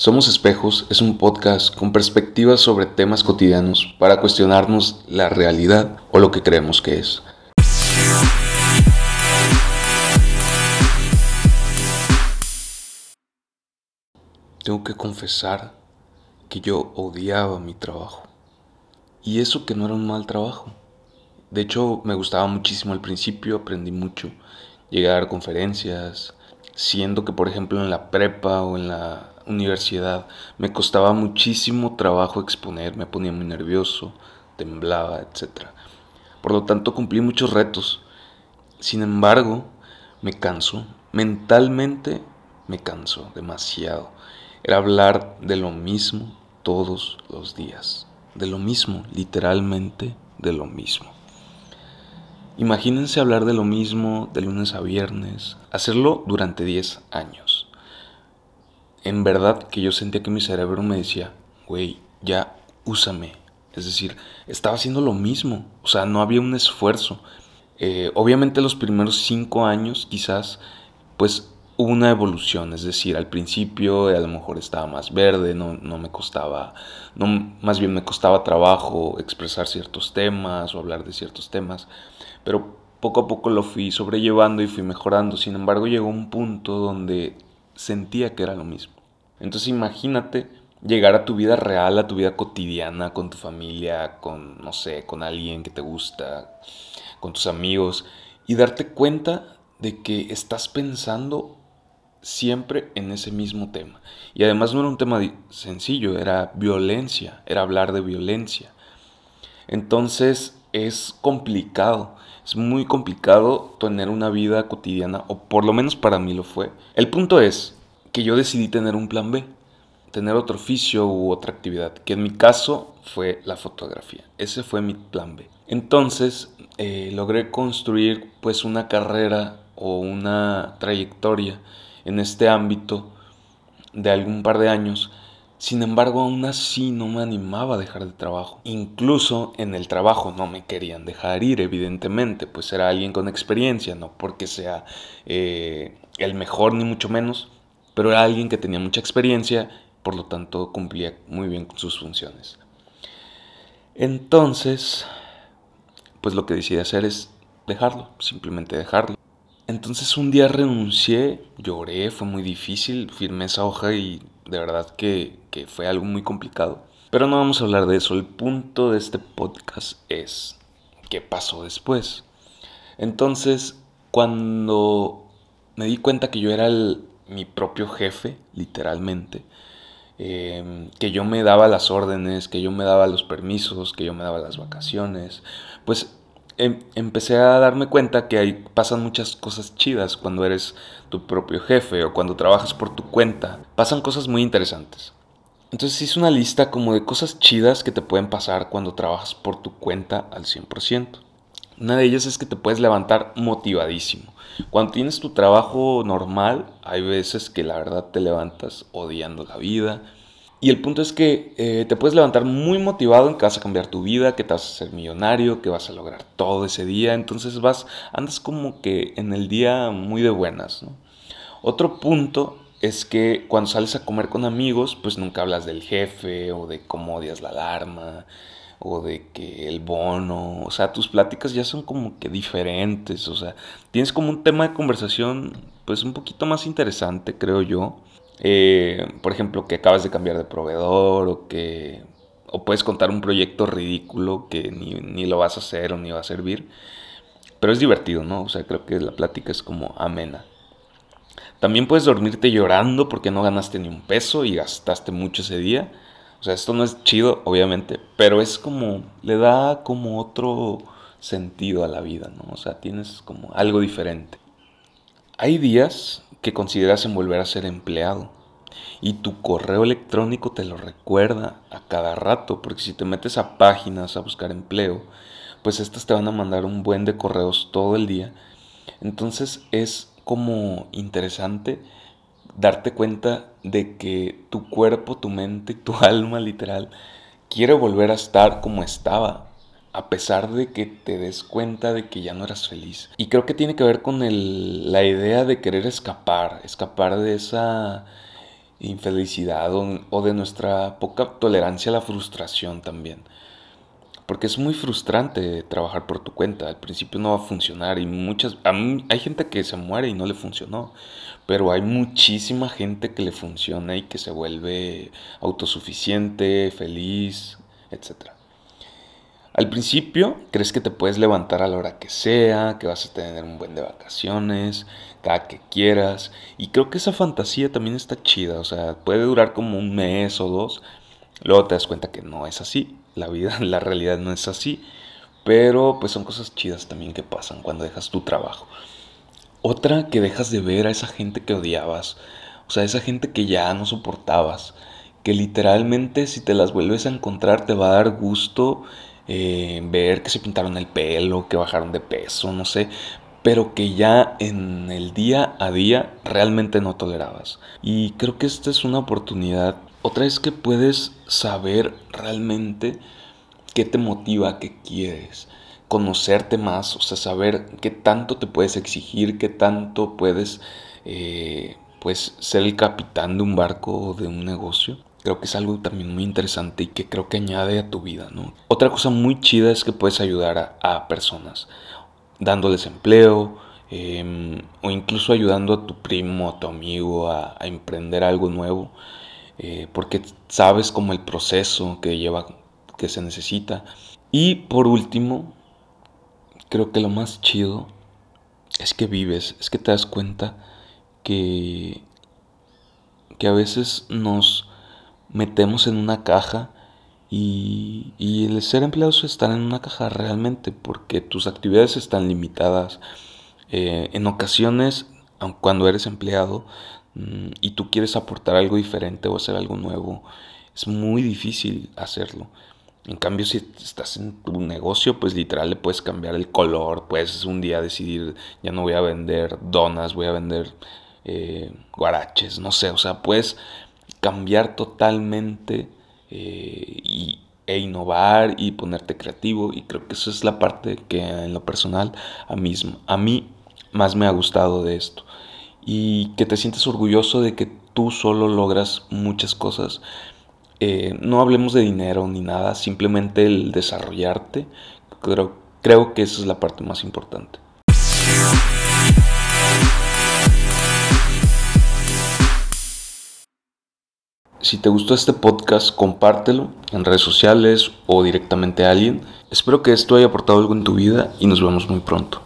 Somos Espejos es un podcast con perspectivas sobre temas cotidianos para cuestionarnos la realidad o lo que creemos que es. Tengo que confesar que yo odiaba mi trabajo. Y eso que no era un mal trabajo. De hecho, me gustaba muchísimo al principio, aprendí mucho. Llegué a dar conferencias, siendo que por ejemplo en la prepa o en la universidad me costaba muchísimo trabajo exponer, me ponía muy nervioso, temblaba, etc. Por lo tanto cumplí muchos retos. Sin embargo, me canso, mentalmente me canso demasiado. Era hablar de lo mismo todos los días, de lo mismo, literalmente de lo mismo. Imagínense hablar de lo mismo de lunes a viernes, hacerlo durante 10 años. En verdad que yo sentía que mi cerebro me decía, güey, ya úsame. Es decir, estaba haciendo lo mismo, o sea, no había un esfuerzo. Eh, obviamente los primeros 5 años quizás, pues hubo una evolución, es decir, al principio a lo mejor estaba más verde, no, no me costaba, no, más bien me costaba trabajo expresar ciertos temas o hablar de ciertos temas pero poco a poco lo fui sobrellevando y fui mejorando. Sin embargo, llegó un punto donde sentía que era lo mismo. Entonces imagínate llegar a tu vida real, a tu vida cotidiana, con tu familia, con, no sé, con alguien que te gusta, con tus amigos, y darte cuenta de que estás pensando siempre en ese mismo tema. Y además no era un tema sencillo, era violencia, era hablar de violencia. Entonces es complicado. Es muy complicado tener una vida cotidiana, o por lo menos para mí lo fue. El punto es que yo decidí tener un plan B, tener otro oficio u otra actividad, que en mi caso fue la fotografía. Ese fue mi plan B. Entonces eh, logré construir pues una carrera o una trayectoria en este ámbito de algún par de años sin embargo, aún así no me animaba a dejar de trabajo. Incluso en el trabajo no me querían dejar ir, evidentemente, pues era alguien con experiencia, no porque sea eh, el mejor ni mucho menos, pero era alguien que tenía mucha experiencia, por lo tanto cumplía muy bien con sus funciones. Entonces, pues lo que decidí hacer es dejarlo, simplemente dejarlo. Entonces un día renuncié, lloré, fue muy difícil, firmé esa hoja y de verdad que, fue algo muy complicado. Pero no vamos a hablar de eso, el punto de este podcast es qué pasó después. Entonces, cuando me di cuenta que yo era mi propio jefe, literalmente, em, que yo me daba las órdenes, que yo me daba los permisos, que yo me daba las vacaciones, pues Em, empecé a darme cuenta que hay, pasan muchas cosas chidas cuando eres tu propio jefe o cuando trabajas por tu cuenta. Pasan cosas muy interesantes. Entonces hice una lista como de cosas chidas que te pueden pasar cuando trabajas por tu cuenta al 100%. Una de ellas es que te puedes levantar motivadísimo. Cuando tienes tu trabajo normal, hay veces que la verdad te levantas odiando la vida, y el punto es que eh, te puedes levantar muy motivado en que vas a cambiar tu vida, que te vas a ser millonario, que vas a lograr todo ese día. Entonces vas, andas como que en el día muy de buenas. Otro punto es que cuando sales a comer con amigos, pues nunca hablas del jefe o de cómo odias la alarma o de que el bono, o sea, tus pláticas ya son como que diferentes, o sea, tienes como un tema de conversación pues un poquito más interesante, creo yo. Eh, por ejemplo, que acabas de cambiar de proveedor o que o puedes contar un proyecto ridículo que ni, ni, lo vas a hacer o ni va a servir. Pero es divertido, ¿no? O sea, creo que la plática es como amena. También puedes dormirte llorando porque no ganaste ni un peso y gastaste mucho ese día. O sea, esto no es chido, obviamente, pero es como, le da como otro sentido a la vida, ¿no? O sea, tienes como algo diferente. Hay días que consideras en volver a ser empleado. Y tu correo electrónico te lo recuerda a cada rato, porque si te metes a páginas a buscar empleo, pues estas te van a mandar un buen de correos todo el día. Entonces es como interesante darte cuenta de que tu cuerpo, tu mente, tu alma literal quiere volver a estar como estaba a pesar de que te des cuenta de que ya no eras feliz. Y creo que tiene que ver con la idea de querer escapar, escapar de esa infelicidad o, de nuestra poca tolerancia a la frustración también. Porque es muy frustrante trabajar por tu cuenta. Al principio no va a funcionar y muchas... hay gente que se muere y no le funcionó. Pero hay muchísima gente que le funciona y que se vuelve autosuficiente, feliz, etc. Al principio crees que te puedes levantar a la hora que sea, que vas a tener un buen de vacaciones, cada que quieras. Y creo que esa fantasía también está chida. O sea, puede durar como un mes o dos. Luego te das cuenta que no es así. La vida, la realidad no es así. Pero pues son cosas chidas también que pasan cuando dejas tu trabajo. Otra que dejas de ver a esa gente que odiabas. O sea, esa gente que ya no soportabas. Que literalmente si te las vuelves a encontrar te va a dar gusto eh, ver que se pintaron el pelo, que bajaron de peso, no sé pero que ya en el día a día realmente no tolerabas. Y creo que esta es una oportunidad. Otra es que puedes saber realmente qué te motiva, qué quieres, conocerte más, o sea, saber qué tanto te puedes exigir, qué tanto puedes, eh, pues, ser el capitán de un barco o de un negocio. Creo que es algo también muy interesante y que creo que añade a tu vida, ¿no? Otra cosa muy chida es que puedes ayudar a, personas dándoles empleo em, o incluso ayudando a tu primo, a tu amigo a, emprender algo nuevo, eh, porque sabes como el proceso que lleva, que se necesita. Y por último, creo que lo más chido es que vives, es que te das cuenta que, que a veces nos metemos en una caja y, el ser empleado es estar en una caja realmente, porque tus actividades están limitadas. Eh, en ocasiones, cuando eres empleado mm, y tú quieres aportar algo diferente o hacer algo nuevo, es muy difícil hacerlo. En cambio, si estás en tu negocio, pues literal le puedes cambiar el color, puedes un día decidir, ya no voy a vender donas, voy a vender eh, guaraches, no sé, o sea, puedes cambiar totalmente eh, y, e innovar y ponerte creativo. Y creo que esa es la parte que en lo personal a mí, a mí más me ha gustado de esto. Y que te sientes orgulloso de que tú solo logras muchas cosas. Eh, no hablemos de dinero ni nada, simplemente el desarrollarte. Creo, creo que esa es la parte más importante. Si te gustó este podcast, compártelo en redes sociales o directamente a alguien. Espero que esto haya aportado algo en tu vida y nos vemos muy pronto.